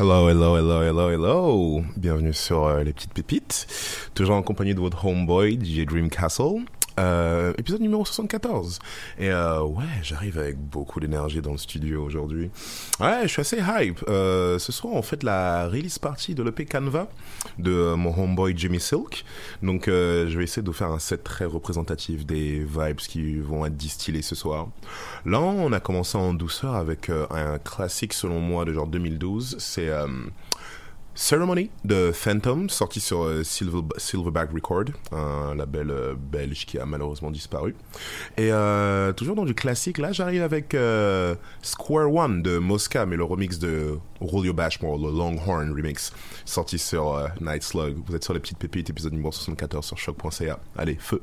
Hello, hello, hello, hello, hello. Bienvenue sur euh, Les Petites Pépites. Toujours en compagnie de votre homeboy, DJ Dream Castle. Euh, épisode numéro 74. Et euh, ouais, j'arrive avec beaucoup d'énergie dans le studio aujourd'hui. Ouais, je suis assez hype. Euh, ce soir, on fait la release party de l'EP Canva de mon homeboy Jimmy Silk. Donc, euh, je vais essayer de vous faire un set très représentatif des vibes qui vont être distillés ce soir. Là, on a commencé en douceur avec euh, un classique selon moi de genre 2012. C'est euh, Ceremony de Phantom, sorti sur euh, Silver, Silverback Record, un label euh, belge qui a malheureusement disparu. Et euh, toujours dans du classique, là j'arrive avec Square One de Mosca, mais le remix de Julio Bashmore, le Longhorn remix, sorti sur Night Slug. Vous êtes sur les petites pépites, épisode numéro 74 sur choc.ca. Allez, feu!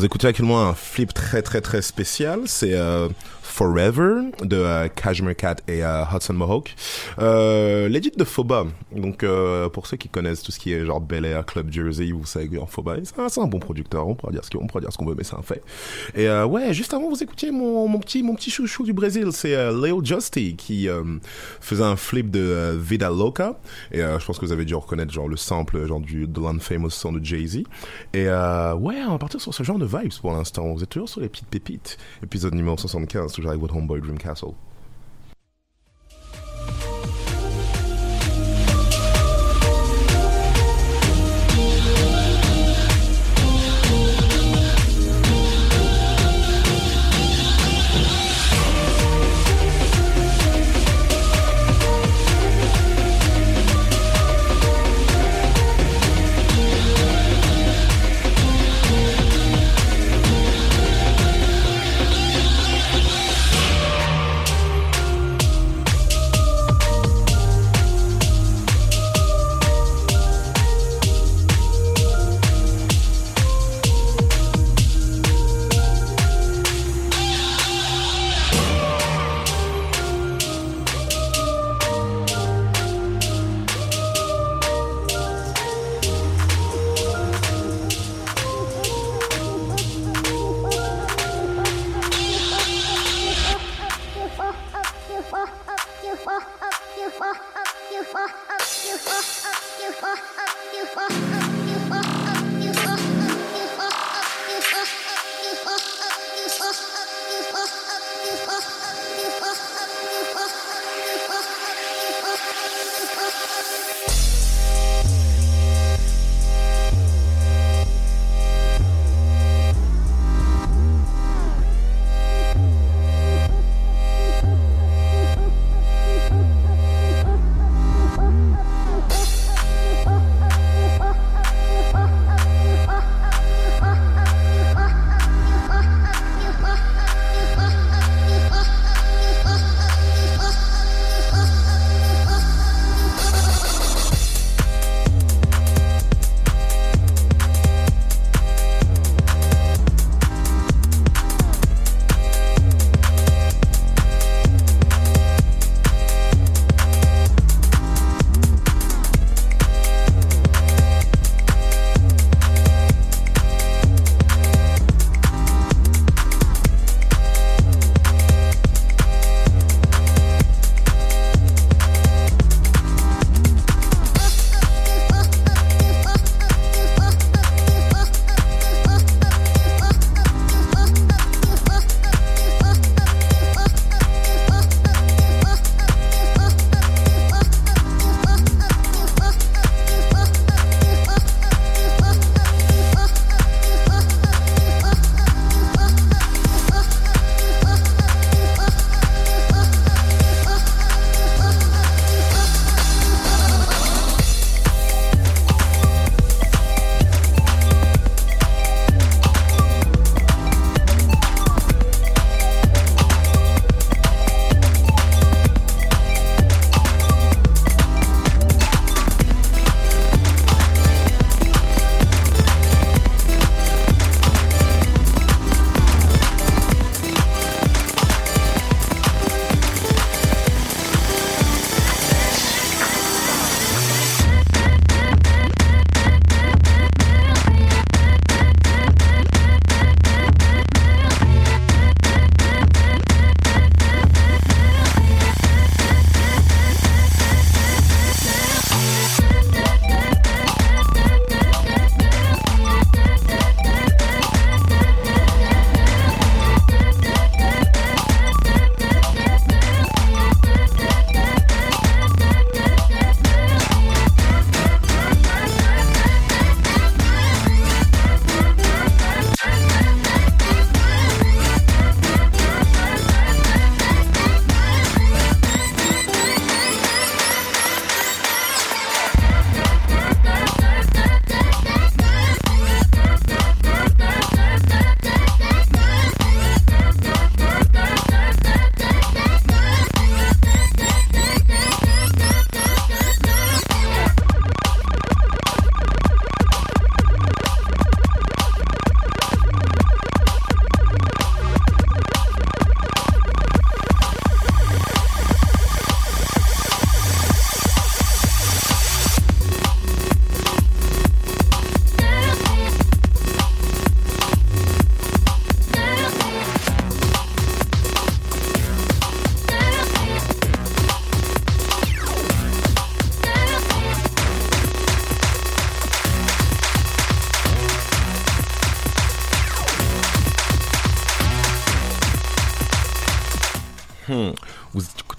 Vous écoutez actuellement un flip très, très, très spécial. C'est euh, Forever de euh, Cashmere Cat et euh, Hudson Mohawk. Euh, L'édite de Foba. Donc, pour ceux qui connaissent tout ce qui est genre Bel Air, Club Jersey, vous savez que Foba, c'est un, bon producteur. On pourra dire ce qu'on veut, mais c'est un fait. Et ouais, juste avant, vous écoutiez mon, petit, mon petit chouchou du Brésil. C'est Leo Justy qui faisait un flip de Vida Loca. Et je pense que vous avez dû reconnaître genre le sample genre du de l'unfamous son de Jay-Z. Et ouais, on va partir sur ce genre de vibes pour l'instant. Vous êtes toujours sur les petites pépites. Épisode numéro 75, toujours avec votre homeboy Dream Castle.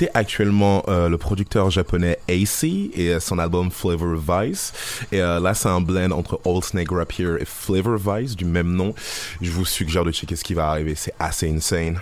Écouter actuellement euh, le producteur japonais AC et euh, son album Flavor Vice. Et euh, là, c'est un blend entre Old Snake Rapier et Flavor Vice du même nom. Je vous suggère de checker ce qui va arriver. C'est assez insane.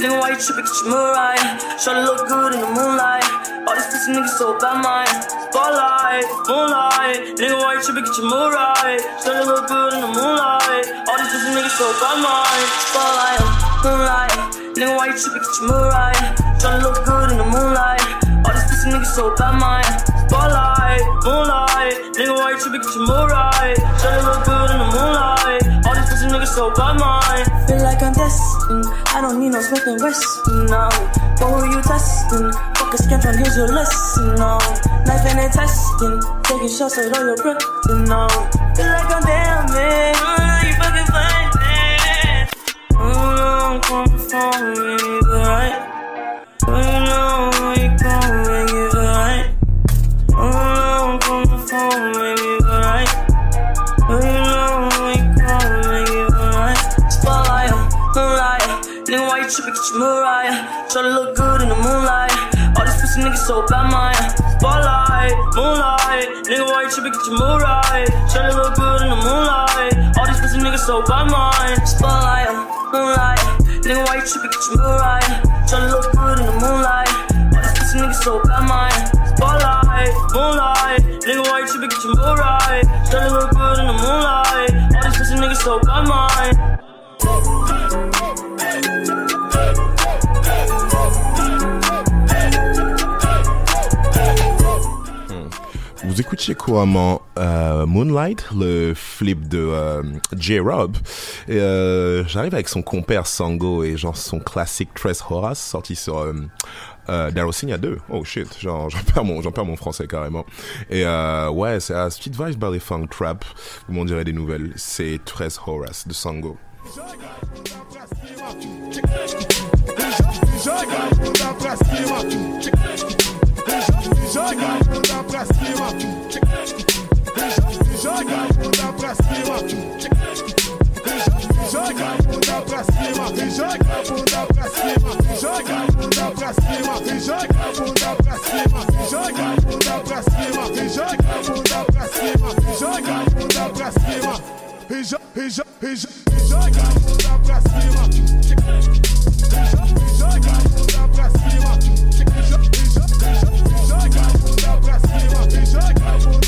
You tripping, get your Mariah. Shawty look good in the moonlight. All these pussy niggas so bad, mine. Spotlight, moonlight. Nigga, why you tripping, get your Mariah. Shawty look good in the moonlight. All these pussy niggas so bad, mine. Spotlight, moonlight. Nigga, why you tripping, get your Mariah. Shawty look good in the moonlight. All these niggas so bad, mine. Spotlight, moonlight. Nigga, why you tripping, get your Mariah. Shawty look good in the moonlight. All these pussy niggas so bad, mine. Feel like I'm destined. I don't need no Smith and Wesson, no. But who you testing? Fuck a scantron, here's your lesson, no. Knife and testing. Taking shots at all your breath, no. Feel like I'm damn man. Oh, you fucking it. Oh, I'm coming from me, but right. Nigga, why you Mariah. Try to look good in the moonlight. All these pussy niggas so bad, mine. Spotlight, moonlight. Nigga, why you tripping? Get your Mariah. Try to look good in the moonlight. All these pussy niggas so bad, mine. Spotlight, moonlight. Nigga, why you tripping? Get your Mariah. Try to look good in the moonlight. All these pussy niggas so bad, mine. Spotlight, moonlight. Nigga, why you tripping? Get your Mariah. Try to look good in the moonlight. All these pussy niggas so bad, mine. Vous écoutiez couramment euh, Moonlight, le flip de euh, J-Rob. Euh, j'arrive avec son compère Sango et genre son classique Tres Horace sorti sur euh, euh, Darossigna 2. Oh shit, j'en perds mon français carrément. Et euh, ouais, c'est à Street Vibes by the Funk Trap. Vous m'en direz des nouvelles. C'est Tres Horace de Sango. Bunda pra cima. Joga a bunda pra cima. Joga a bunda pra cima. Joga a bunda pra cima. Joga a bunda pra cima. Joga a bunda pra cima. Joga a bunda pra cima. Joga a bunda pra cima. Joga a bunda pra cima. Joga a bunda pra cima. E jo- e jo- e jo- e joga a bunda pra cima. Joga a bunda pra cima. judge.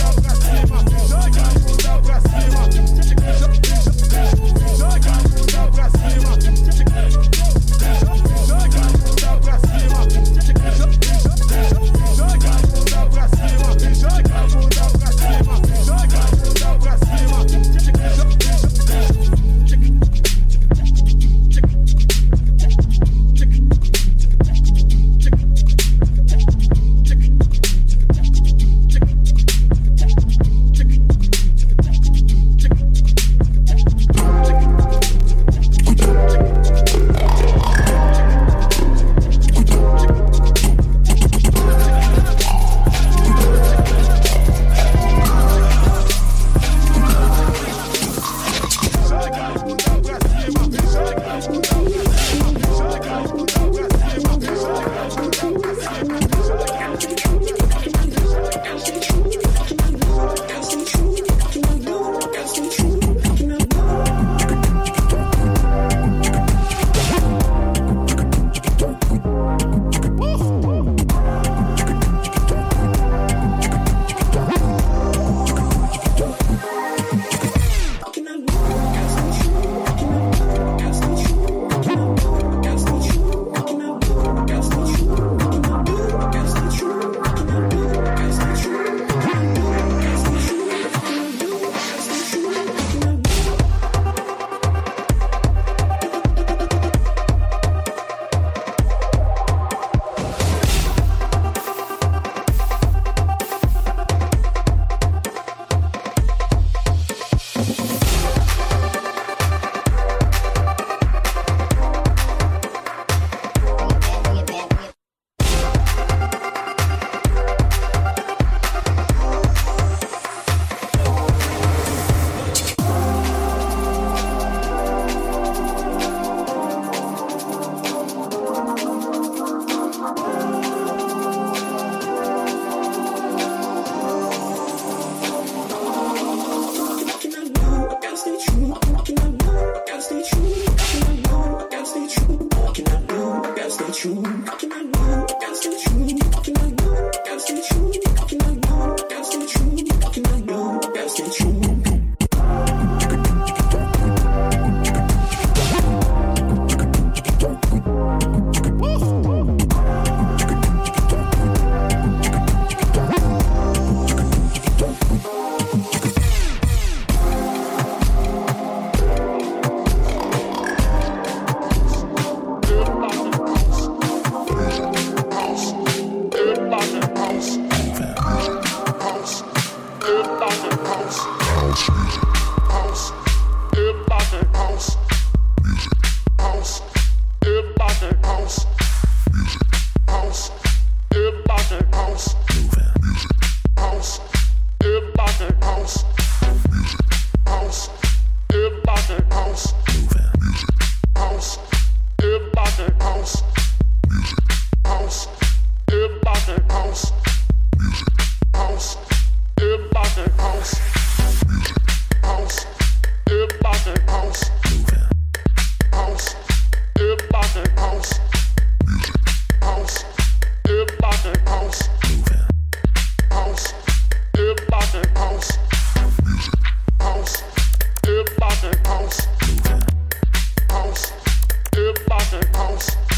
House.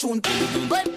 tune. but.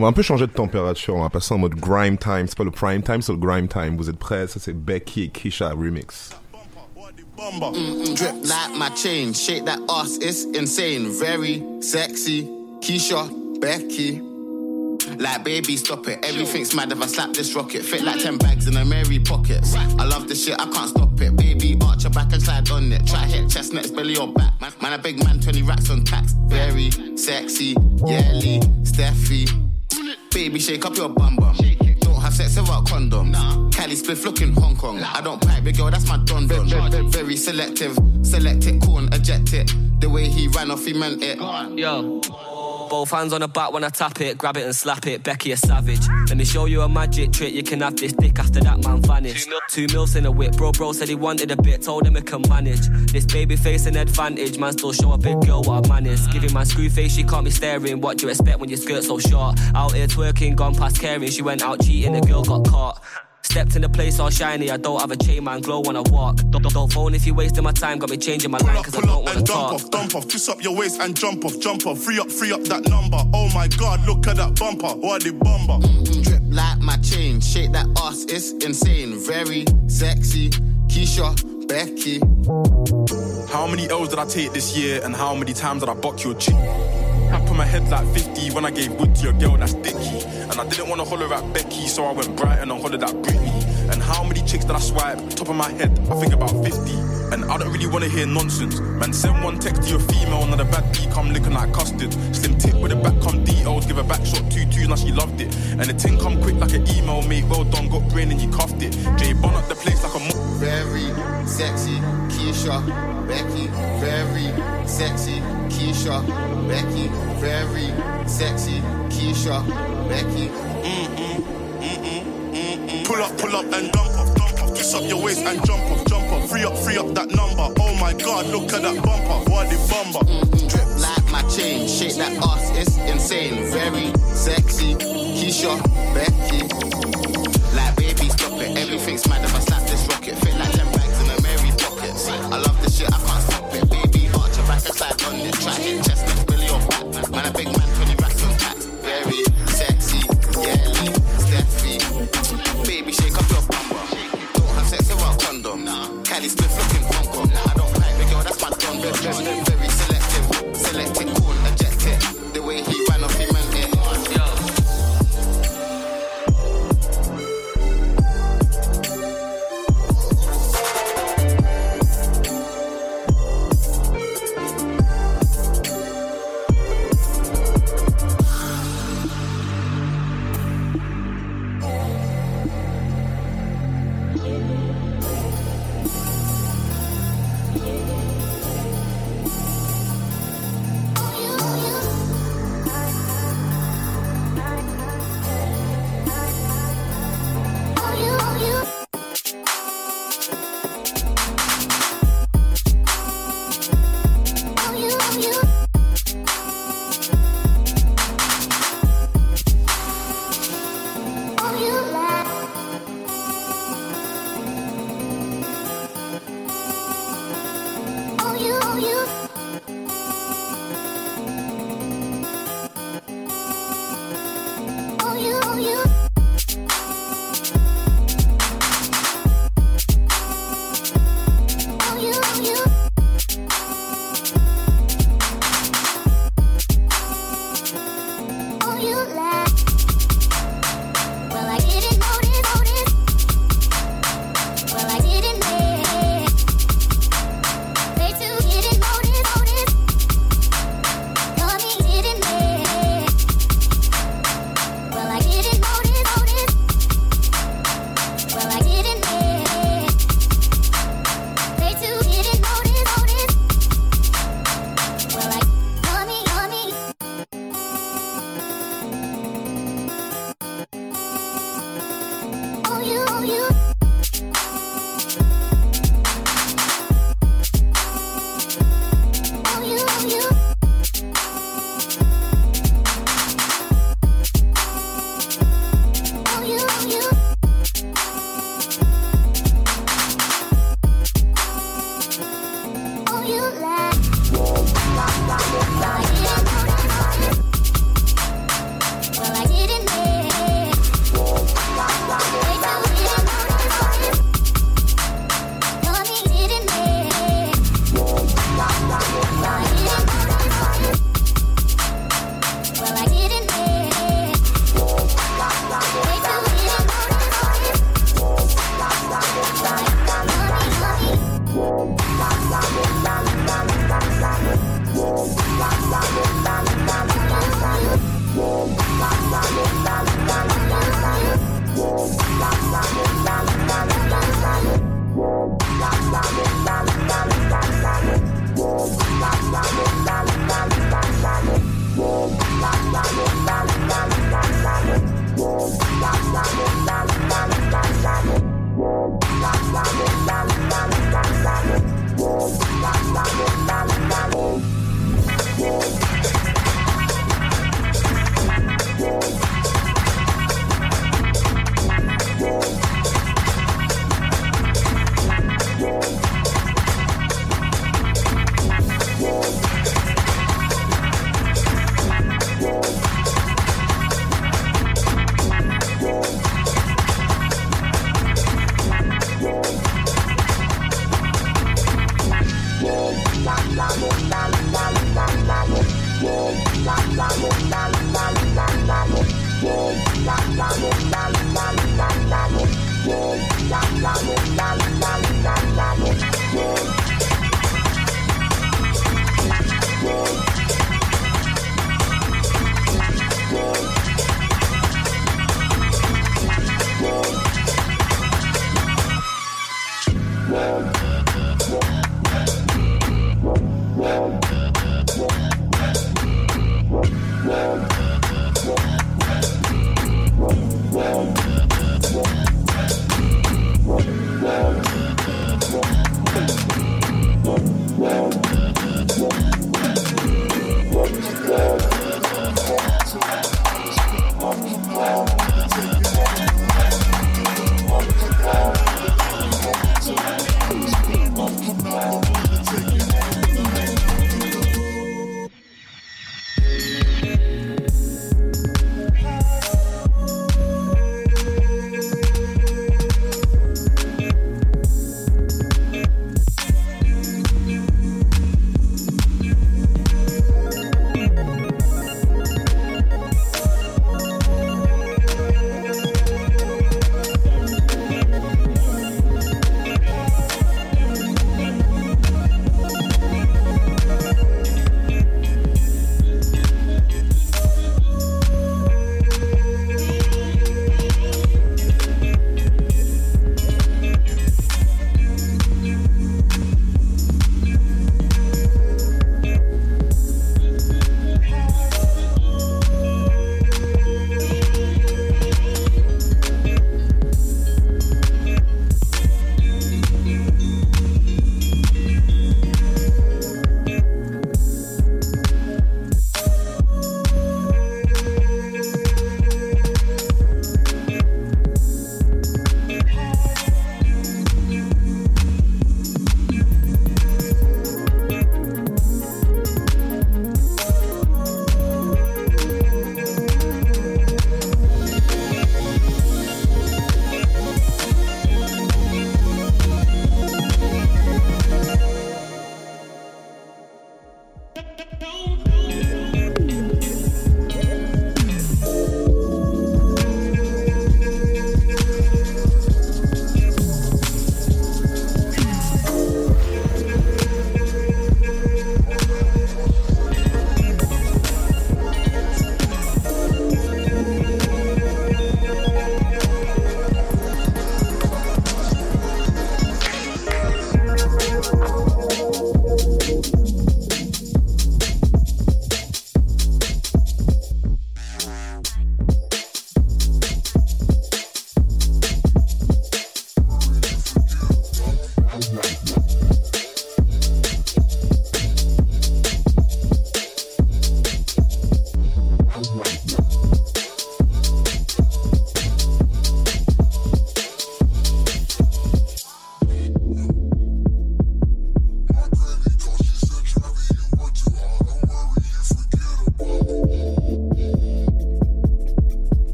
On va un peu changer de température, on va passer en mode grime time. C'est pas le prime time, c'est le grime time. Vous êtes prêts? Ça c'est Becky et Keisha remix. Drip like my chain. Shake that ass, it's insane. Very sexy. Keisha, Becky. Like baby, stop it. Everything's mad if I slap this rocket. Fit like 10 bags in a Mary pockets. I love this shit, I can't stop it. Baby, arch your back and slide on it. Try hit chest, next belly or back. Man, a big man, 20 racks on tax. Very sexy, Yelly, Steffi. Baby, shake up your bum bum. Don't have sex without condom. Cali spliff looking Hong Kong. I don't pipe, big girl, that's my don don. Very selective, select it, corn, eject it. The way he ran off, he meant it. Yo. Both hands on the back when I tap it, grab it and slap it. Becky a savage. Let me show you a magic trick. You can have this dick after that man vanished. Two mils in a whip, bro. Bro said he wanted a bit, told him he can manage. This baby face an advantage, man. Still show a big girl what a man is. Giving my screw face, she can't be staring. What do you expect when your skirt so short? Out here twerking, gone past caring. She went out cheating, the girl got caught. Stepped in the place all shiny. I don't have a chain, man. Glow when I walk. Don't, don't, don't phone if you're wasting my time. Got me changing my Pull line up, cause I don't wanna and dump talk. off, dump off. Twist up your waist and jump off, jump off. Free up, free up that number. Oh my god, look at that bumper. What the bumper? Drip like my chain, shake that ass, it's insane. Very sexy, Keisha, Becky. How many L's did I take this year and how many times did I buck your chick? I put my head like 50 when I gave wood to your girl that's dicky. And I didn't wanna holler at Becky, so I went Brighton and I hollered at Britney. And how many chicks did I swipe? Top of my head, I think about 50. And I don't really wanna hear nonsense. Man, send one text to your female, and the bad B come looking like custard. Slim tip with a back come details, give a back shot two twos, now she loved it. And the ting come quick like an email, mate. Well done, got brain and you cuffed it. J Bon up the place like a mo- Very sexy, Keisha, Becky. Very sexy, Keisha, Becky. Very sexy, Keisha, Becky. Mm-hmm. Pull up, pull up and dump off, dump off. Twist up your waist and jump off, jump off. Free up, free up that number. Oh my god, look at that bumper. What the bumper? Mm-hmm. Drip like my chain, shake that ass, it's insane. Very sexy, Keisha, Becky. Like baby, stop it. Everything's mad if I slap this rocket. Fit like 10 bags in a Mary pockets. I love this shit, I can't stop it. Baby, arch your back and on it. Hit Nah. Kelly Smith looking punk on. Nah, I don't like the girl, that's my drum. Very selective, selective.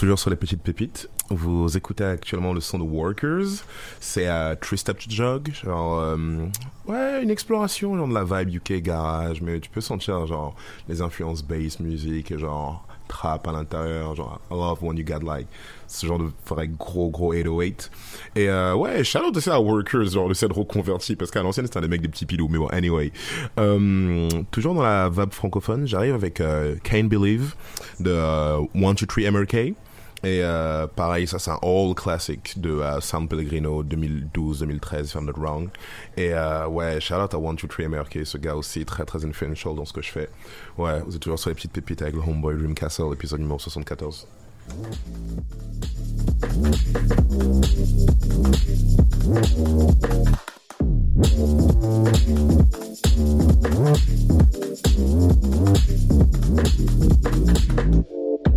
Toujours sur les petites pépites. Vous écoutez actuellement le son de Workers. C'est à Three Step Jog. Genre, euh, ouais, une exploration, genre de la vibe UK garage, mais tu peux sentir, genre, les influences bass music, et genre, trap à l'intérieur. Genre, I love when you got like, ce genre de vrai gros, gros 808. Et euh, ouais, shout out aussi à Workers, genre, le set reconverti, parce qu'à l'ancienne, c'était des mecs des petits pilous, mais bon, anyway. Euh, toujours dans la vibe francophone, j'arrive avec euh, Can't Believe de euh, 123 MRK. Et euh, pareil, ça c'est un old classic de euh, San Pellegrino 2012-2013, if I'm not wrong. Et euh, ouais, shout out à One Two Three MRK, ce gars aussi très très influential dans ce que je fais. Ouais, vous êtes toujours sur les petites pépites avec le Homeboy Dream Castle, épisode numéro 74.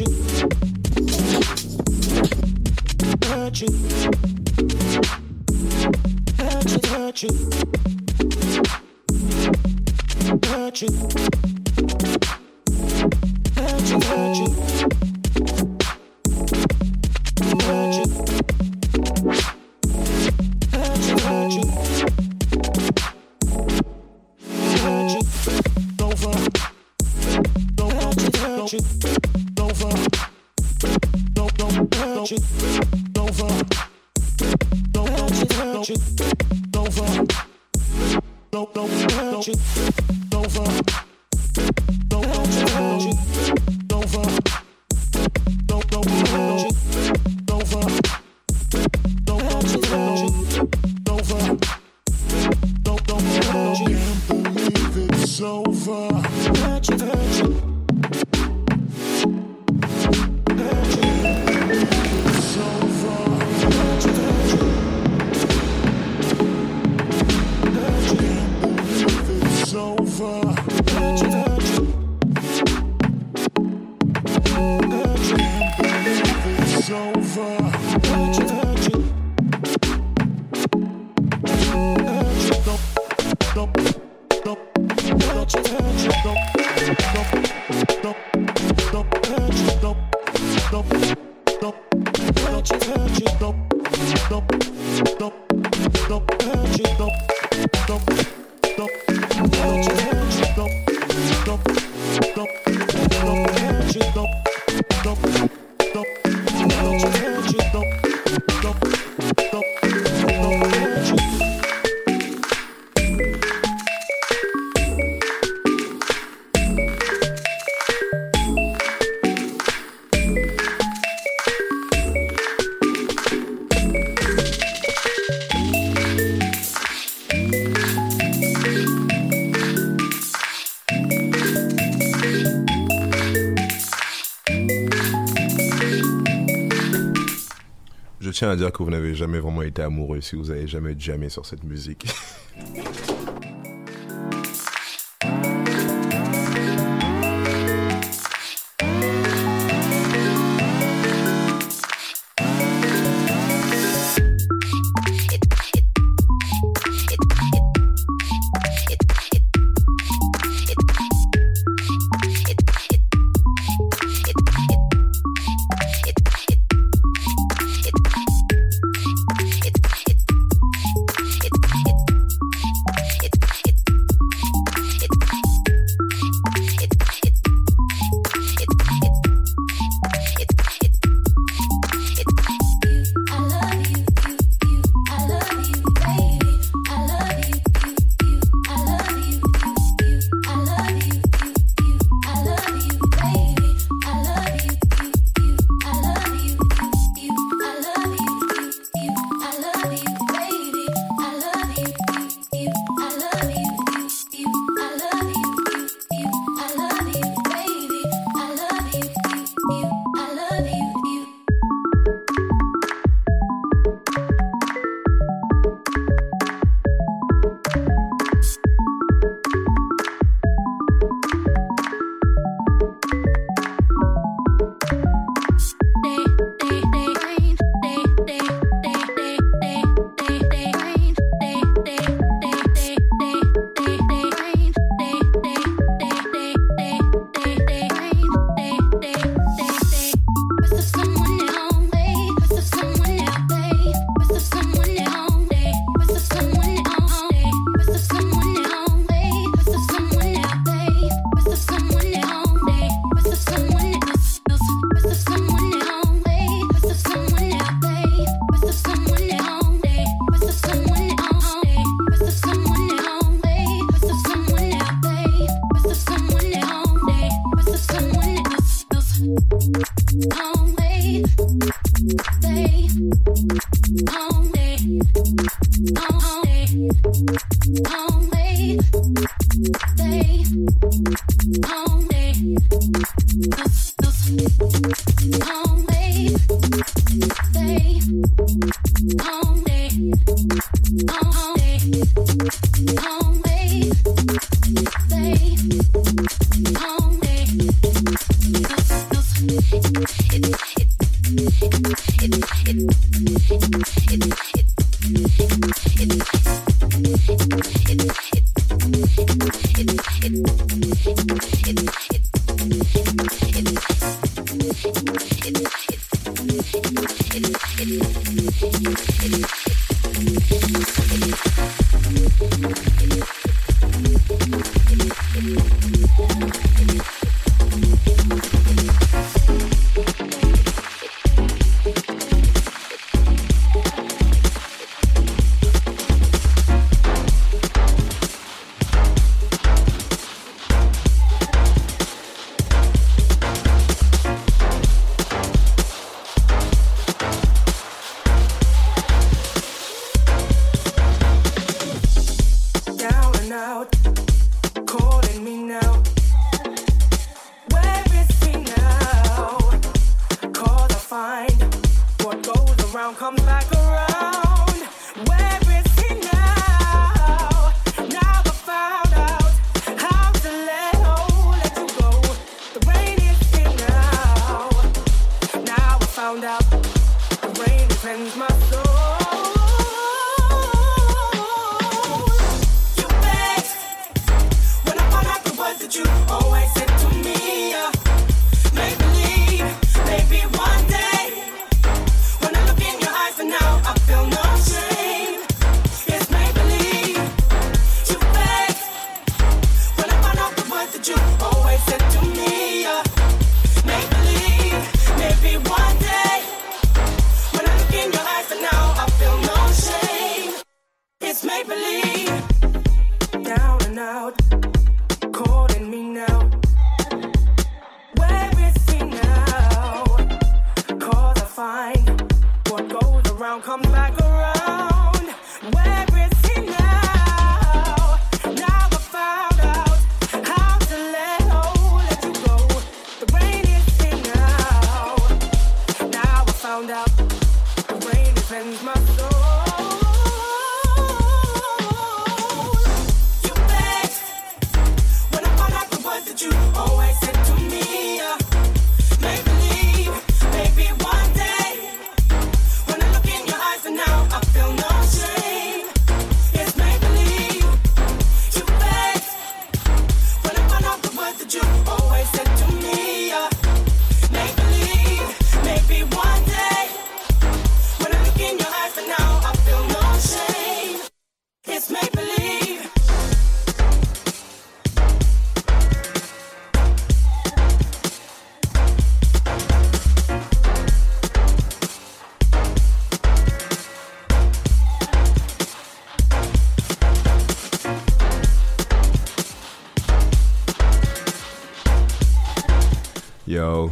Hurt you. Hurt you. Hurt you. Hurt you. Hurt you. Hurt you. Hurt you. Hurt you. Touch, touch, touch, touch, touch, touch. Que vous n'avez jamais vraiment été amoureux si vous avez jamais jamais sur cette musique.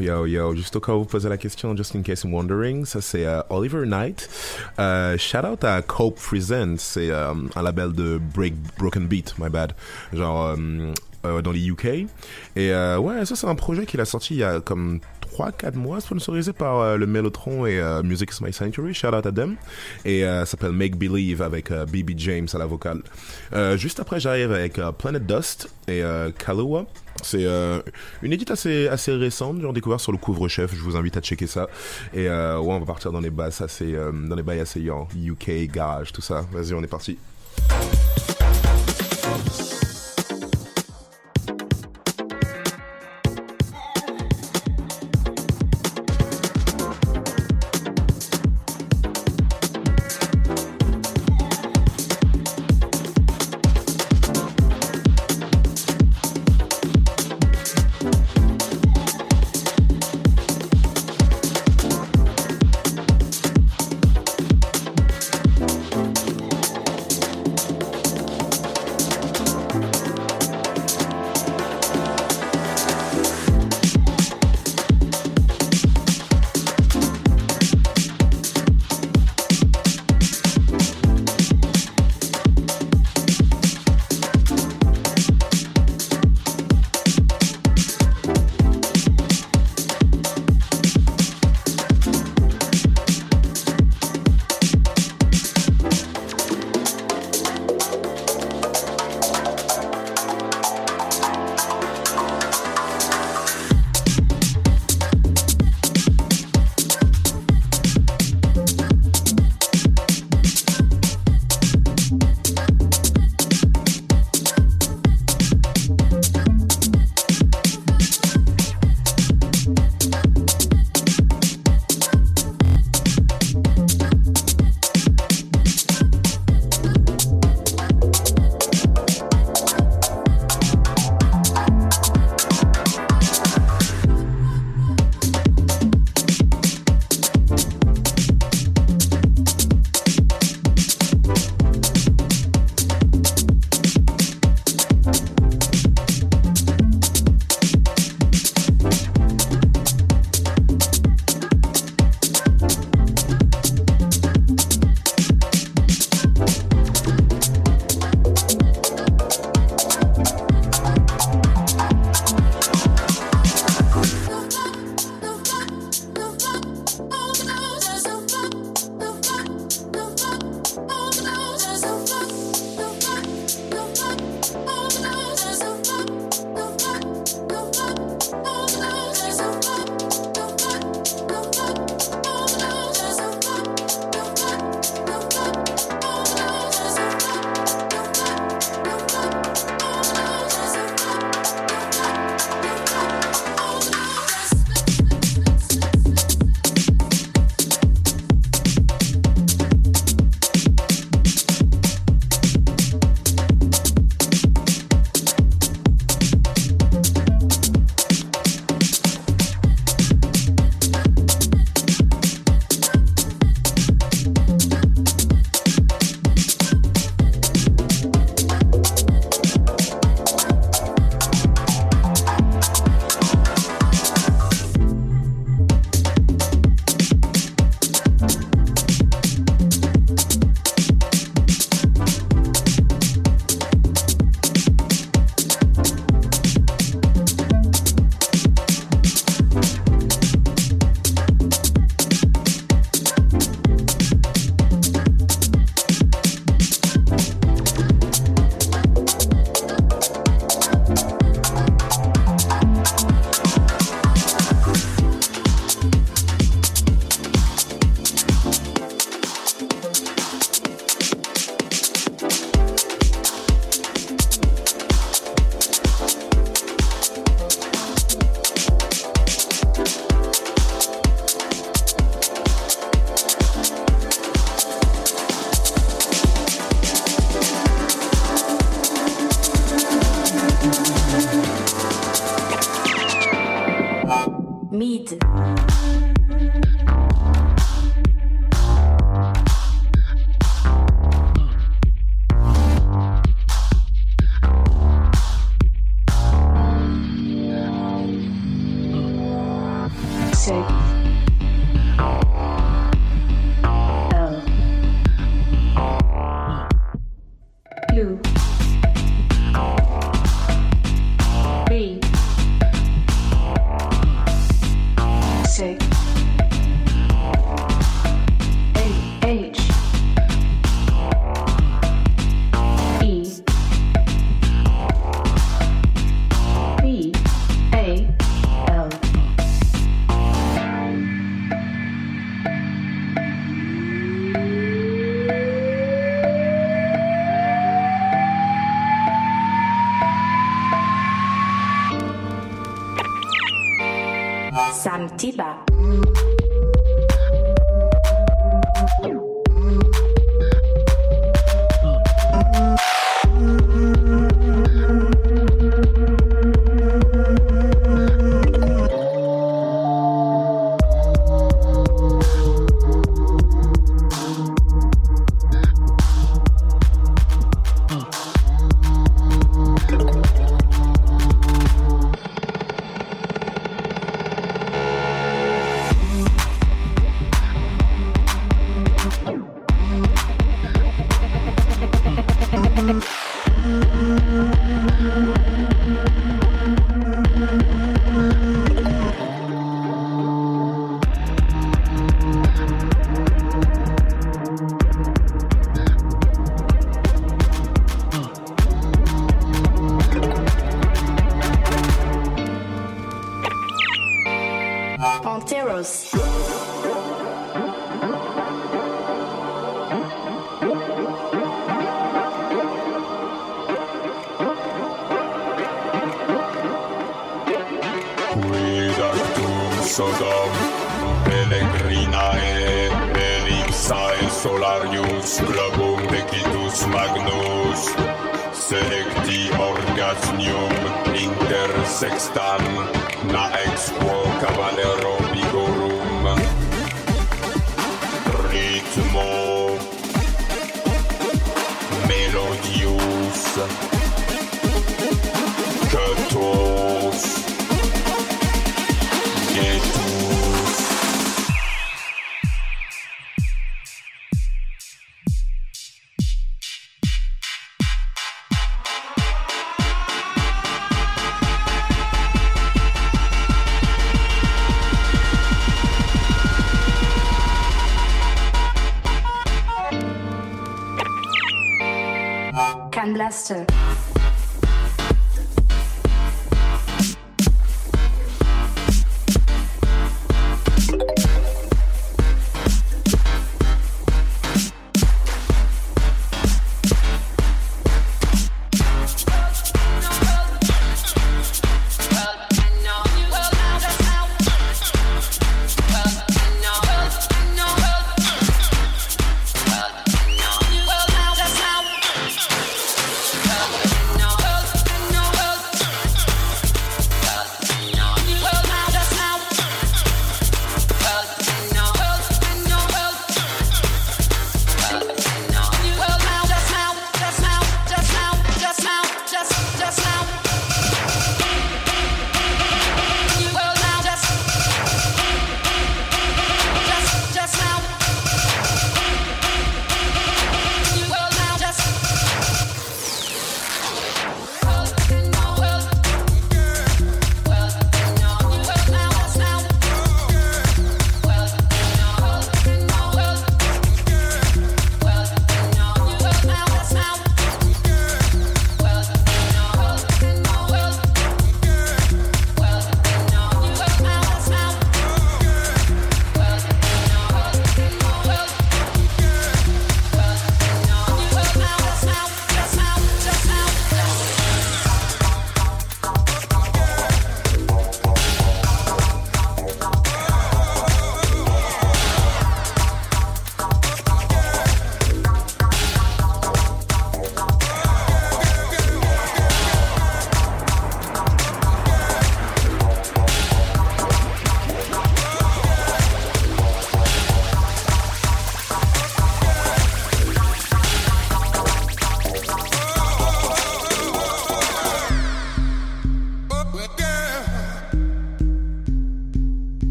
Yo, yo, juste au cas où vous posez la question, just in case you're wondering, ça c'est euh, Oliver Knight. Euh, shout out à Cope Presents, c'est euh, un label de break, broken beat, my bad, genre dans les UK. Et ouais, ça c'est un projet qu'il a sorti il y a comme 3-4 mois, sponsorisé par euh, le Mellotron et euh, Music is My Sanctuary, shout out à them. Et euh, s'appelle Make Believe avec euh, BB James à la vocale. Euh, juste après, j'arrive avec euh, Planet Dust et euh, Kahlua. C'est euh, une édite assez, assez récente, j'ai découvert sur le couvre-chef, je vous invite à checker ça. Et euh, ouais, on va partir dans les basses assez, euh, dans les bails assez UK, garage, tout ça. Vas-y, on est parti.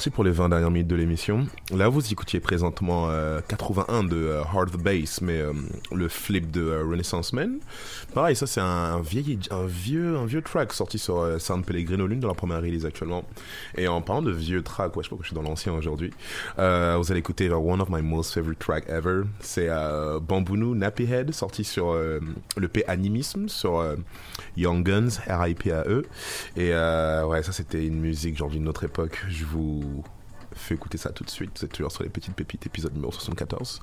Parti pour les 20 dernières minutes de l'émission. Là, vous écoutiez présentement euh, 81 de euh, Hard Bass, mais euh, le flip de euh, Renaissance Man. Pareil, ça c'est un, vieux, track sorti sur euh, San Pellegrino, l'une de leurs premières releases actuellement. Et en parlant de vieux track, ouais, je sais pourquoi je suis dans l'ancien aujourd'hui. Euh, vous allez écouter euh, one of my most favorite track ever. C'est euh, Bambounou Nappy Head, sorti sur euh, le P Animisme, sur euh, Young Guns, R.I.P.A.E. Et euh, ouais, ça c'était une musique genre d'une autre époque. Je vous fais écouter ça tout de suite. Vous êtes toujours sur les petites pépites, épisode numéro 74.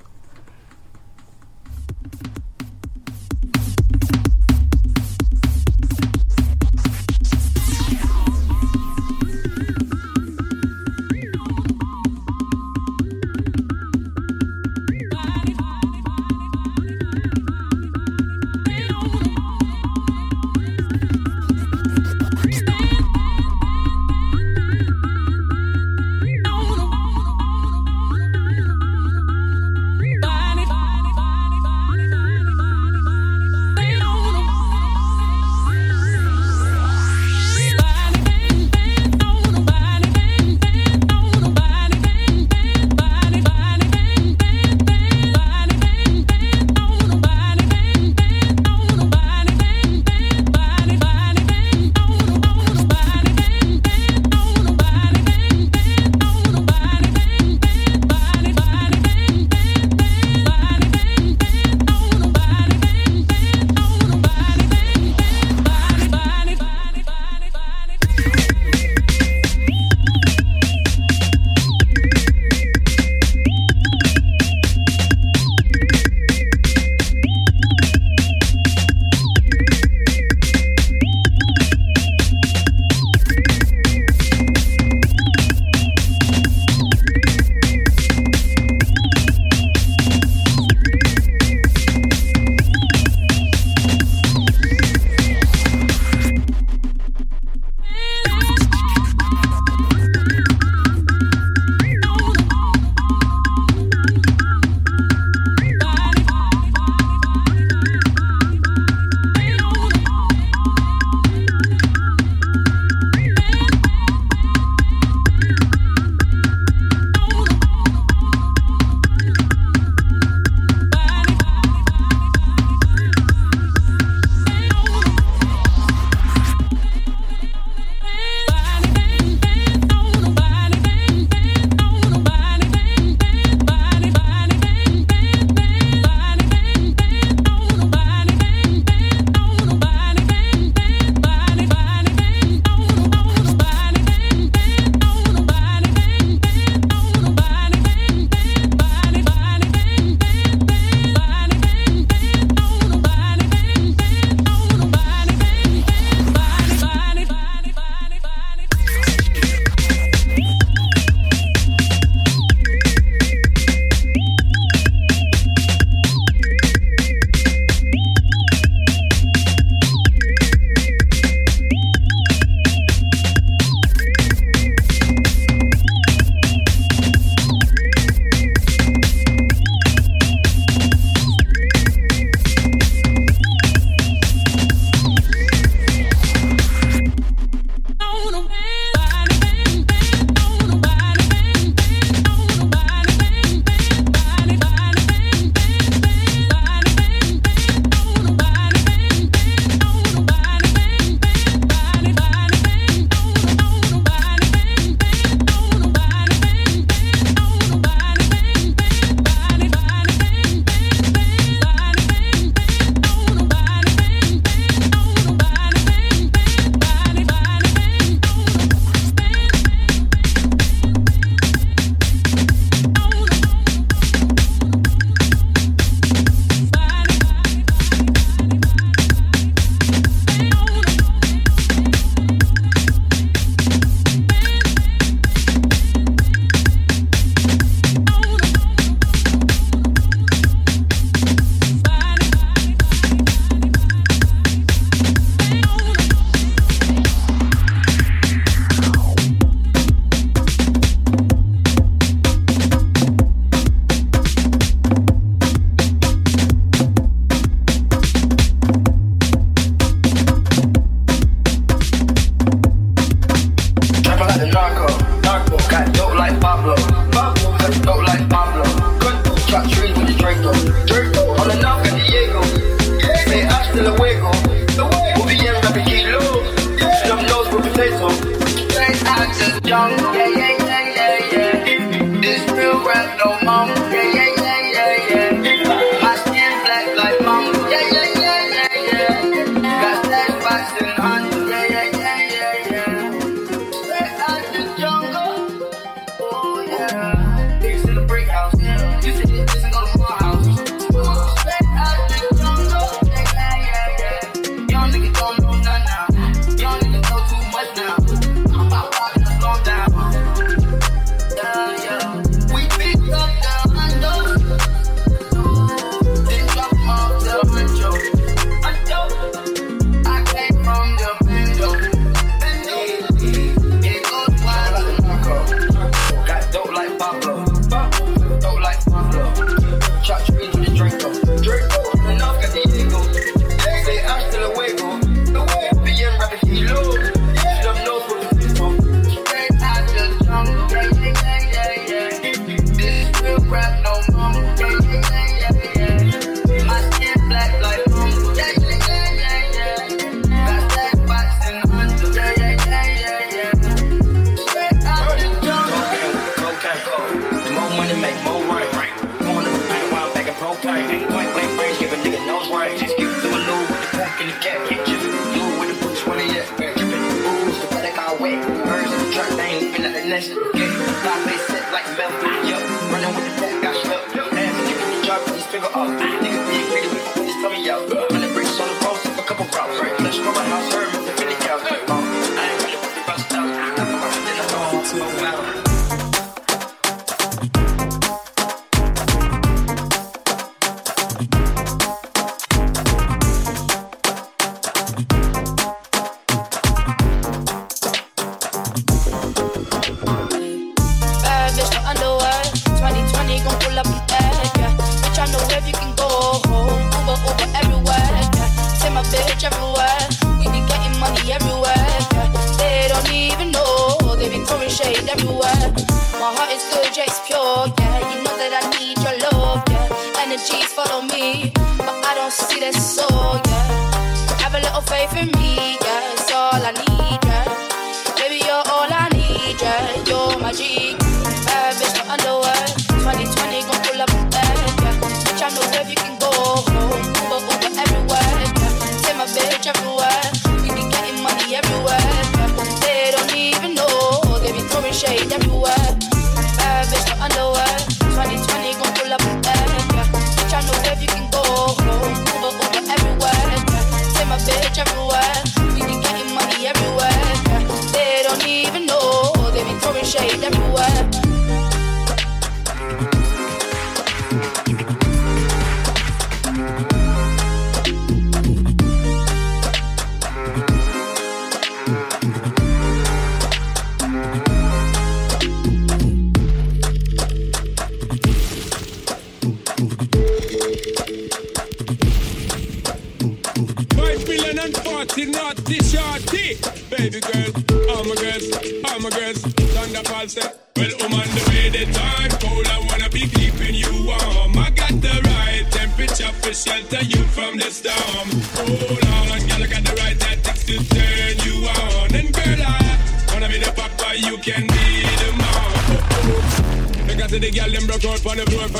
fight for me.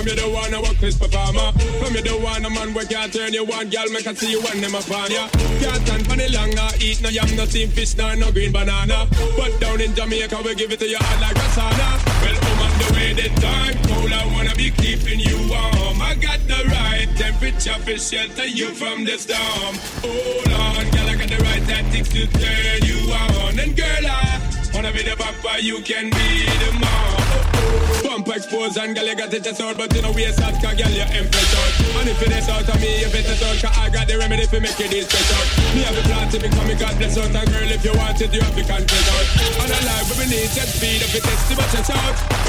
From you the one I work crisp performer. From you the one a man where can't turn you one girl make I see you when them upon ya. Can't stand for the long nah, eat no yam, no steam fish, nah, no green banana. But down in Jamaica we give it to you hard like a sauna. Well, oh, come on the way the time cold, I wanna be keeping you warm. I got the right temperature for shelter you from the storm. Hold on, girl, I got the right tactics to turn you on, and girl, I wanna be the papa, you can be the mom expose and girl, you got it test out, but you know we out, cause girl, you impress out. And if it is out of me, if it is out, cause I got the remedy for make you this stress out. Me have a plan to become a God bless out, and girl, if you want it, you have to confess out. And alive we need set speed, if it is too but it's out.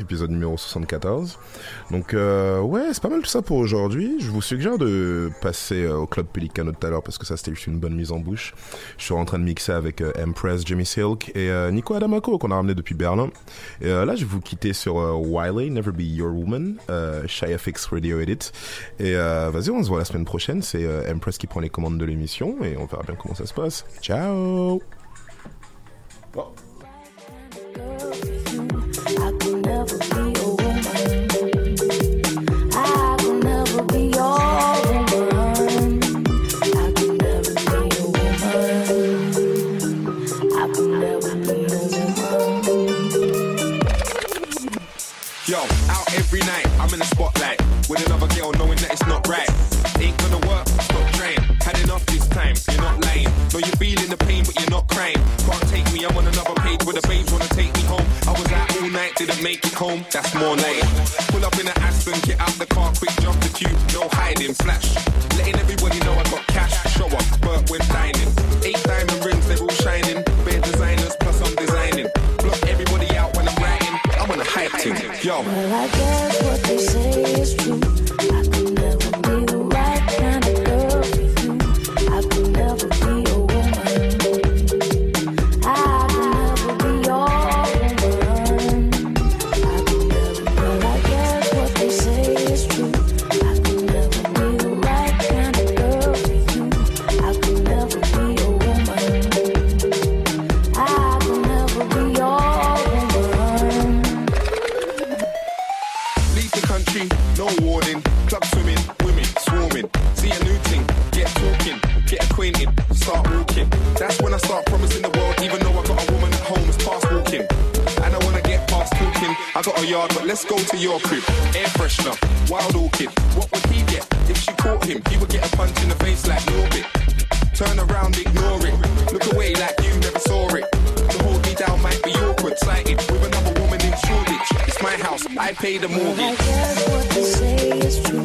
Épisode numéro 74. Donc euh, ouais, c'est pas mal tout ça pour aujourd'hui. Je vous suggère de passer euh, au club Pelicano tout à l'heure parce que ça c'était juste une bonne mise en bouche. Je suis en train de mixer avec euh, Empress, Jimmy Silk et Nico Adamako qu'on a ramené depuis Berlin. Et là, je vais vous quitter sur Wiley, Never Be Your Woman, Shy FX Radio Edit. Et vas-y, on se voit la semaine prochaine. C'est Empress qui prend les commandes de l'émission et on verra bien comment ça se passe. Ciao. Make it home, that's more like. Pull up in an Aston, get out the car, quick jump the queue, no hiding, flash. Letting let's go to your crib. Air freshener, wild orchid. What would he get if she caught him? He would get a punch in the face like Norbit. Turn around, ignore it. Look away like you never saw it. To hold me down might be awkward. Sighted with another woman in Shoreditch. It's my house, I pay the Well, I guess what they say is true.